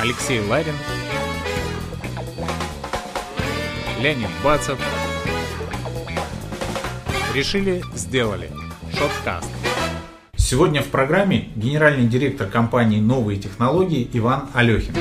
Алексей Ларин, Леонид Бацев. Решили, сделали. Шоткаст. Сегодня в программе генеральный директор компании «Новые технологии» Иван Алехин.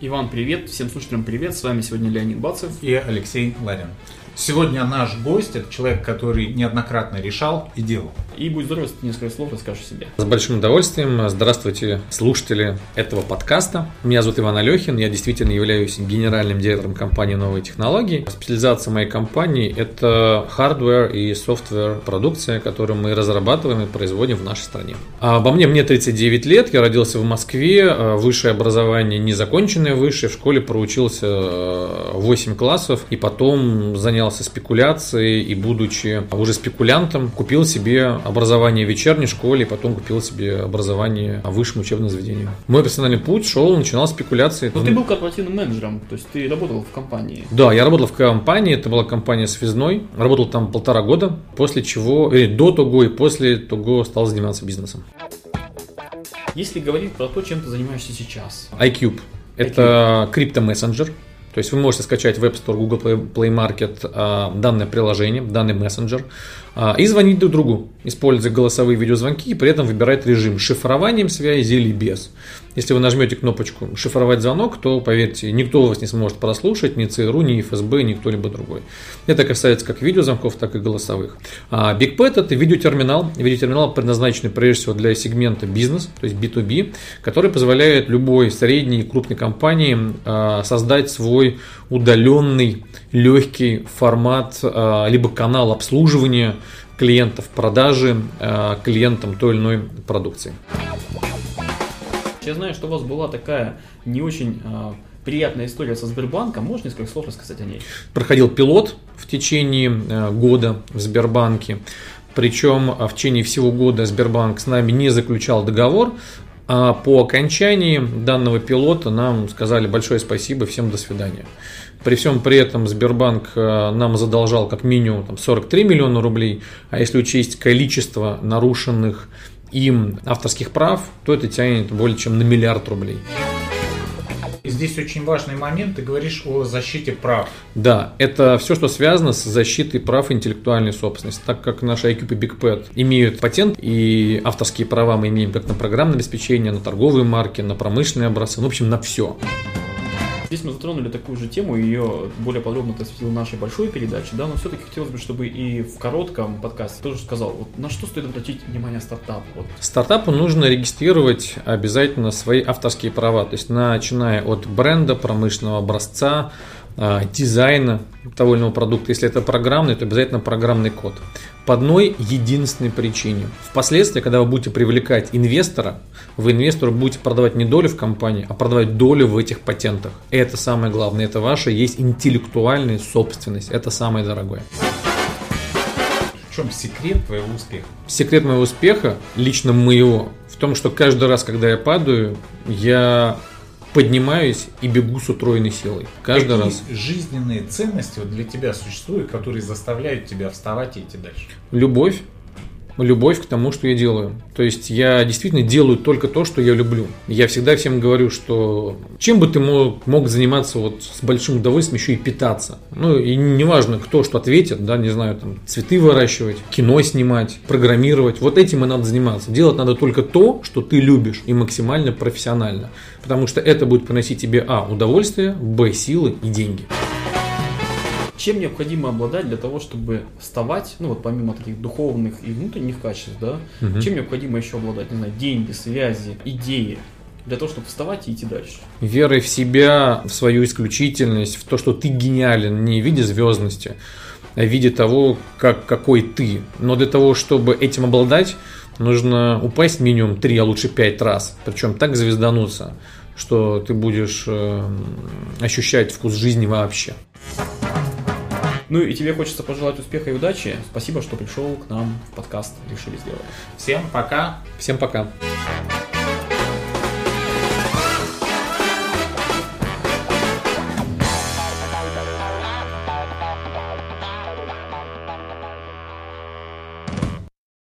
Иван, привет. Всем слушателям привет. С вами сегодня Леонид Бацев. И Алексей Ларин. Сегодня наш гость – это человек, который неоднократно решал и делал. И будь здоров, если ты несколько слов расскажешь себе. С большим удовольствием. Здравствуйте, слушатели этого подкаста. Меня зовут Иван Алехин. Я действительно являюсь генеральным директором компании «Новые технологии». Специализация моей компании – это hardware и software продукция, которую мы разрабатываем и производим в нашей стране. Обо мне мне 39 лет. Я родился в Москве. Высшее образование незаконченное высшее. В школе проучился 8 классов и потом занял занялся спекуляцией и, будучи уже спекулянтом, купил себе образование в вечерней школе и потом купил себе образование в высшем учебном заведении. Мой персональный путь шел, начинал спекуляции. Но ты был корпоративным менеджером, то есть ты работал в компании. Да, я работал в компании, это была компания связной, работал там полтора года, после чего, или до того и после того стал заниматься бизнесом. Если говорить про то, чем ты занимаешься сейчас. iCube. Это криптомессенджер, то есть вы можете скачать в App Store, Google Play Market а, данное приложение, данный мессенджер а, и звонить друг другу, используя голосовые видеозвонки и при этом выбирать режим шифрованием связи или без. Если вы нажмете кнопочку «Шифровать звонок», то, поверьте, никто вас не сможет прослушать, ни ЦРУ, ни ФСБ, ни кто-либо другой. Это касается как видеозвонков, так и голосовых. А BigPet – это видеотерминал. Видеотерминал предназначенный прежде всего для сегмента бизнес, то есть B2B, который позволяет любой средней и крупной компании а, создать свой удаленный, легкий формат, а, либо канал обслуживания клиентов, продажи а, клиентам той или иной продукции. Я знаю, что у вас была такая не очень э, приятная история со Сбербанком. Можешь несколько слов рассказать о ней? Проходил пилот в течение э, года в Сбербанке. Причем в течение всего года Сбербанк с нами не заключал договор, а по окончании данного пилота нам сказали большое спасибо, всем до свидания. При всем при этом Сбербанк нам задолжал как минимум там, 43 миллиона рублей, а если учесть количество нарушенных им авторских прав, то это тянет более чем на миллиард рублей. Здесь очень важный момент, ты говоришь о защите прав. Да, это все, что связано с защитой прав интеллектуальной собственности. Так как наши IQ и BigPad имеют патент и авторские права мы имеем как на программное обеспечение, на торговые марки, на промышленные образцы, ну, в общем, на все. Здесь мы затронули такую же тему, ее более подробно ты осветил в нашей большой передаче, да, но все-таки хотелось бы, чтобы и в коротком подкасте тоже сказал, вот на что стоит обратить внимание стартапу? Вот. Стартапу нужно регистрировать обязательно свои авторские права, то есть начиная от бренда, промышленного образца, дизайна того или иного продукта. Если это программный, то обязательно программный код. По одной единственной причине. Впоследствии, когда вы будете привлекать инвестора, вы инвестору будете продавать не долю в компании, а продавать долю в этих патентах. Это самое главное. Это ваша есть интеллектуальная собственность. Это самое дорогое. В чем секрет твоего успеха? Секрет моего успеха, лично моего, в том, что каждый раз, когда я падаю, я поднимаюсь и бегу с утроенной силой. Каждый Какие раз. жизненные ценности вот для тебя существуют, которые заставляют тебя вставать и идти дальше? Любовь, любовь к тому, что я делаю. То есть я действительно делаю только то, что я люблю. Я всегда всем говорю, что чем бы ты мог, мог заниматься вот с большим удовольствием еще и питаться. Ну и неважно, кто что ответит, да, не знаю, там цветы выращивать, кино снимать, программировать. Вот этим и надо заниматься. Делать надо только то, что ты любишь и максимально профессионально. Потому что это будет приносить тебе а. удовольствие, б. силы и деньги чем необходимо обладать для того, чтобы вставать, ну вот помимо таких духовных и внутренних качеств, да, угу. чем необходимо еще обладать, не знаю, деньги, связи, идеи, для того, чтобы вставать и идти дальше. Верой в себя, в свою исключительность, в то, что ты гениален не в виде звездности, а в виде того, как, какой ты. Но для того, чтобы этим обладать, нужно упасть минимум 3, а лучше 5 раз. Причем так звездануться, что ты будешь э, ощущать вкус жизни вообще. Ну и тебе хочется пожелать успеха и удачи. Спасибо, что пришел к нам в подкаст «Решили сделать». Всем пока. Всем пока.